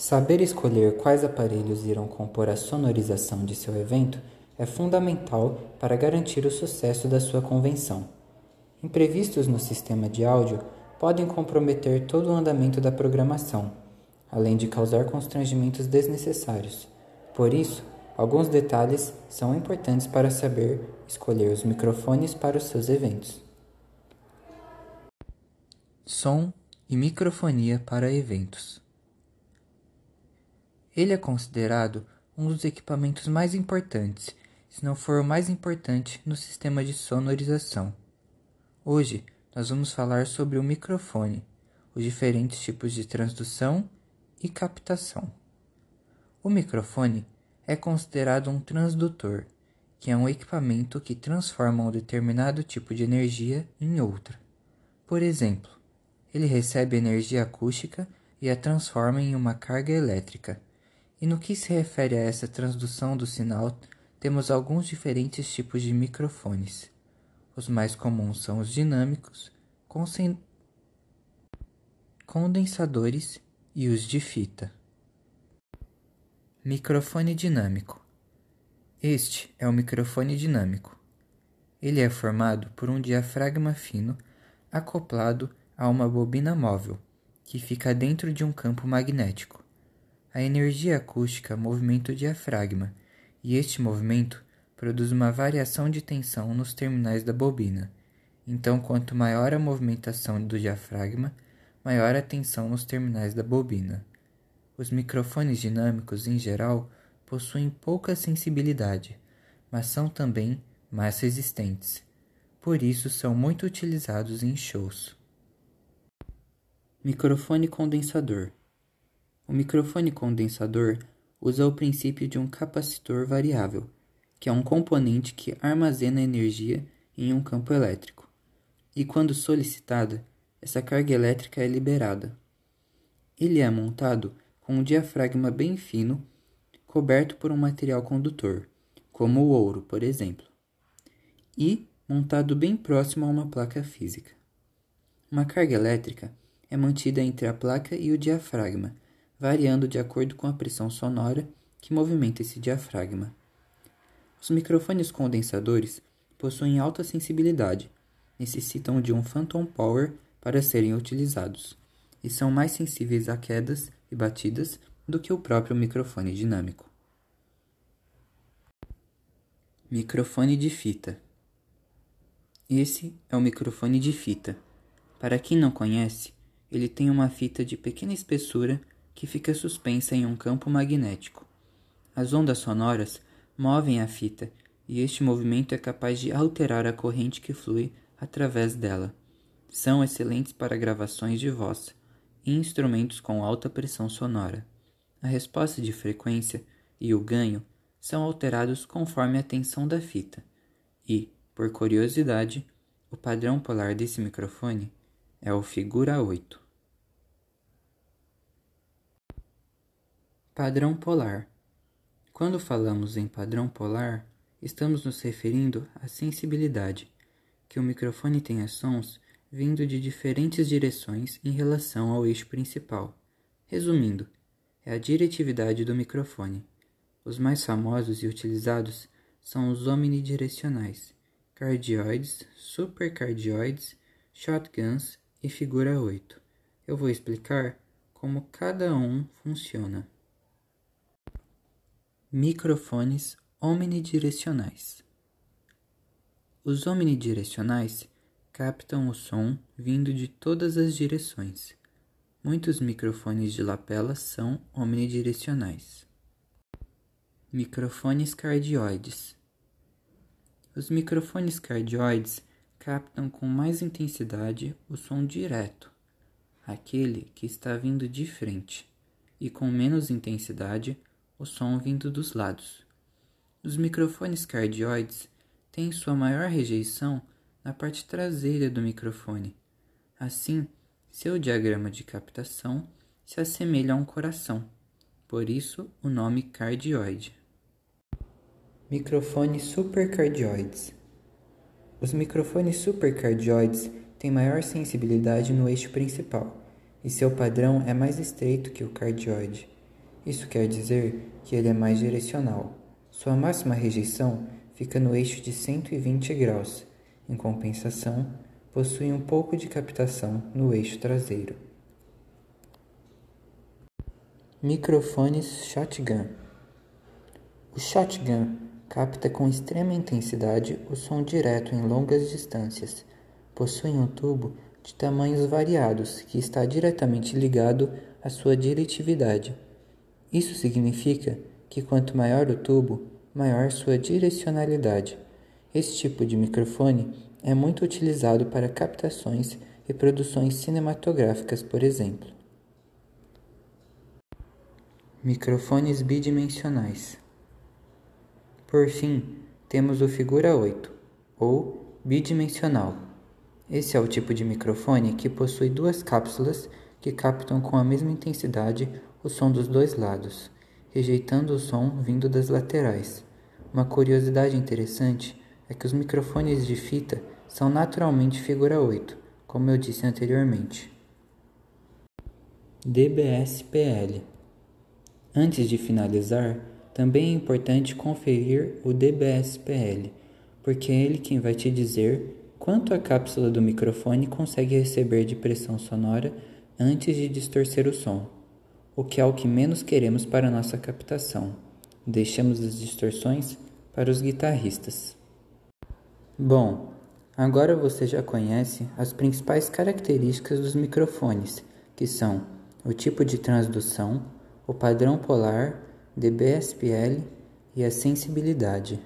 Saber escolher quais aparelhos irão compor a sonorização de seu evento é fundamental para garantir o sucesso da sua convenção. Imprevistos no sistema de áudio podem comprometer todo o andamento da programação, além de causar constrangimentos desnecessários. Por isso, alguns detalhes são importantes para saber escolher os microfones para os seus eventos. Som e microfonia para eventos. Ele é considerado um dos equipamentos mais importantes, se não for o mais importante, no sistema de sonorização. Hoje, nós vamos falar sobre o microfone, os diferentes tipos de transdução e captação. O microfone é considerado um transdutor, que é um equipamento que transforma um determinado tipo de energia em outra. Por exemplo, ele recebe energia acústica e a transforma em uma carga elétrica. E no que se refere a essa transdução do sinal, temos alguns diferentes tipos de microfones. Os mais comuns são os dinâmicos, condensadores e os de fita. Microfone dinâmico. Este é o microfone dinâmico. Ele é formado por um diafragma fino acoplado a uma bobina móvel, que fica dentro de um campo magnético. A energia acústica movimenta o diafragma, e este movimento produz uma variação de tensão nos terminais da bobina. Então, quanto maior a movimentação do diafragma, maior a tensão nos terminais da bobina. Os microfones dinâmicos, em geral, possuem pouca sensibilidade, mas são também mais resistentes. Por isso, são muito utilizados em shows. Microfone condensador. O microfone condensador usa o princípio de um capacitor variável, que é um componente que armazena energia em um campo elétrico. E quando solicitada, essa carga elétrica é liberada. Ele é montado com um diafragma bem fino, coberto por um material condutor, como o ouro, por exemplo, e montado bem próximo a uma placa física. Uma carga elétrica é mantida entre a placa e o diafragma, variando de acordo com a pressão sonora que movimenta esse diafragma. Os microfones condensadores possuem alta sensibilidade, necessitam de um phantom power para serem utilizados e são mais sensíveis a quedas e batidas do que o próprio microfone dinâmico. Microfone de fita. Esse é o microfone de fita. Para quem não conhece, ele tem uma fita de pequena espessura que fica suspensa em um campo magnético. As ondas sonoras movem a fita e este movimento é capaz de alterar a corrente que flui através dela. São excelentes para gravações de voz e instrumentos com alta pressão sonora. A resposta de frequência e o ganho são alterados conforme a tensão da fita, e, por curiosidade, o padrão polar desse microfone é o figura 8. Padrão polar. Quando falamos em padrão polar, estamos nos referindo à sensibilidade que o microfone tenha sons vindo de diferentes direções em relação ao eixo principal. Resumindo, é a diretividade do microfone. Os mais famosos e utilizados são os omnidirecionais, cardioides, supercardioides, shotguns e figura 8. Eu vou explicar como cada um funciona. Microfones omnidirecionais. Os omnidirecionais captam o som vindo de todas as direções. Muitos microfones de lapela são omnidirecionais. Microfones cardioides. Os microfones cardioides captam com mais intensidade o som direto, aquele que está vindo de frente, e com menos intensidade o som vindo dos lados. Os microfones cardioides têm sua maior rejeição na parte traseira do microfone. Assim, seu diagrama de captação se assemelha a um coração, por isso o nome cardioide. Microfones supercardioides. Os microfones supercardioides tem maior sensibilidade no eixo principal e seu padrão é mais estreito que o cardioide. Isso quer dizer que ele é mais direcional. Sua máxima rejeição fica no eixo de 120 graus. Em compensação, possui um pouco de captação no eixo traseiro. Microfones shotgun. O shotgun capta com extrema intensidade o som direto em longas distâncias. Possui um tubo de tamanhos variados que está diretamente ligado à sua diretividade. Isso significa que quanto maior o tubo, maior sua direcionalidade. Esse tipo de microfone é muito utilizado para captações e produções cinematográficas, por exemplo. Microfones bidimensionais. Por fim, temos o figura 8, ou bidimensional. Esse é o tipo de microfone que possui duas cápsulas que captam com a mesma intensidade o som dos dois lados, rejeitando o som vindo das laterais. Uma curiosidade interessante é que os microfones de fita são naturalmente figura 8, como eu disse anteriormente. DBSPL Antes de finalizar, também é importante conferir o DBSPL, porque é ele quem vai te dizer quanto a cápsula do microfone consegue receber de pressão sonora antes de distorcer o som, o que é o que menos queremos para nossa captação. Deixamos as distorções para os guitarristas. Bom, agora você já conhece as principais características dos microfones, que são o tipo de transdução, o padrão polar, DBSPL e a sensibilidade.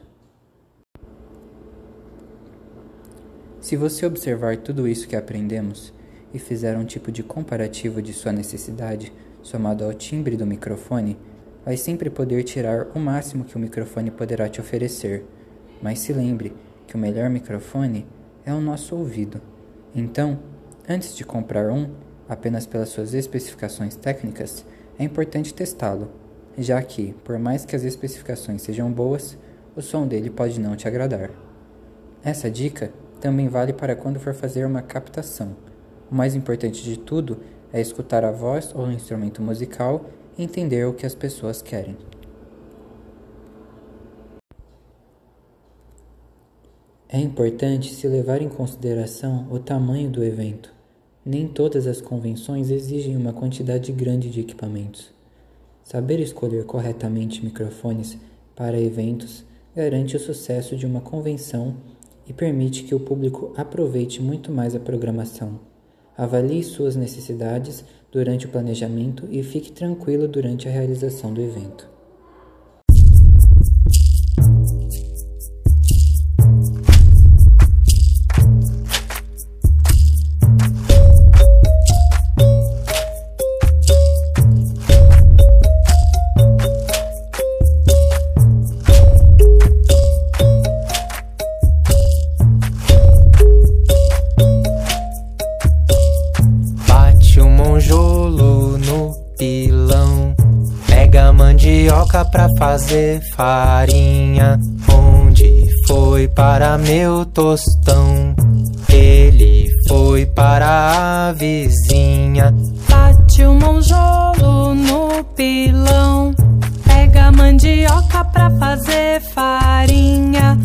Se você observar tudo isso que aprendemos e fizer um tipo de comparativo de sua necessidade somado ao timbre do microfone, vai sempre poder tirar o máximo que o microfone poderá te oferecer. Mas se lembre que o melhor microfone é o nosso ouvido. Então, antes de comprar um, apenas pelas suas especificações técnicas, é importante testá-lo, já que, por mais que as especificações sejam boas, o som dele pode não te agradar. Essa dica também vale para quando for fazer uma captação. O mais importante de tudo é escutar a voz ou o instrumento musical e entender o que as pessoas querem. É importante se levar em consideração o tamanho do evento. Nem todas as convenções exigem uma quantidade grande de equipamentos. Saber escolher corretamente microfones para eventos garante o sucesso de uma convenção e permite que o público aproveite muito mais a programação. Avalie suas necessidades durante o planejamento e fique tranquilo durante a realização do evento. Pra fazer farinha. Onde foi para meu tostão? Ele foi para a vizinha. Bate o monjolo no pilão. Pega mandioca pra fazer farinha.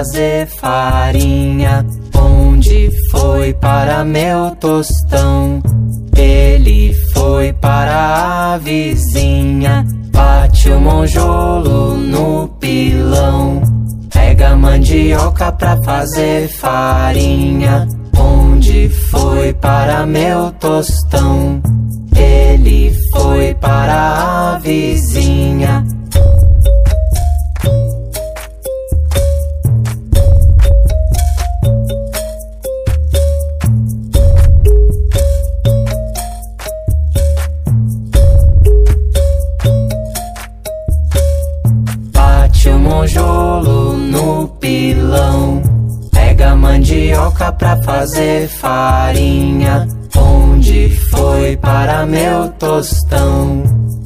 Fazer farinha. Onde foi para meu tostão? Ele foi para a vizinha. Bate o monjolo no pilão. Pega mandioca pra fazer farinha. Onde foi para meu tostão? Ele foi para a vizinha. tijolo no pilão. Pega mandioca pra fazer farinha. Onde foi para meu tostão?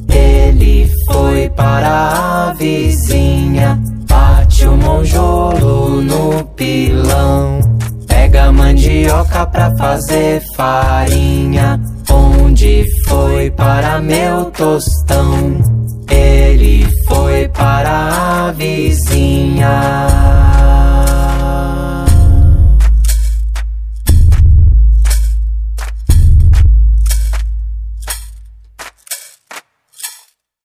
Ele foi para a vizinha. Bate o monjolo no pilão. Pega mandioca pra fazer farinha. Onde foi para meu tostão? Ele foi para a vizinha.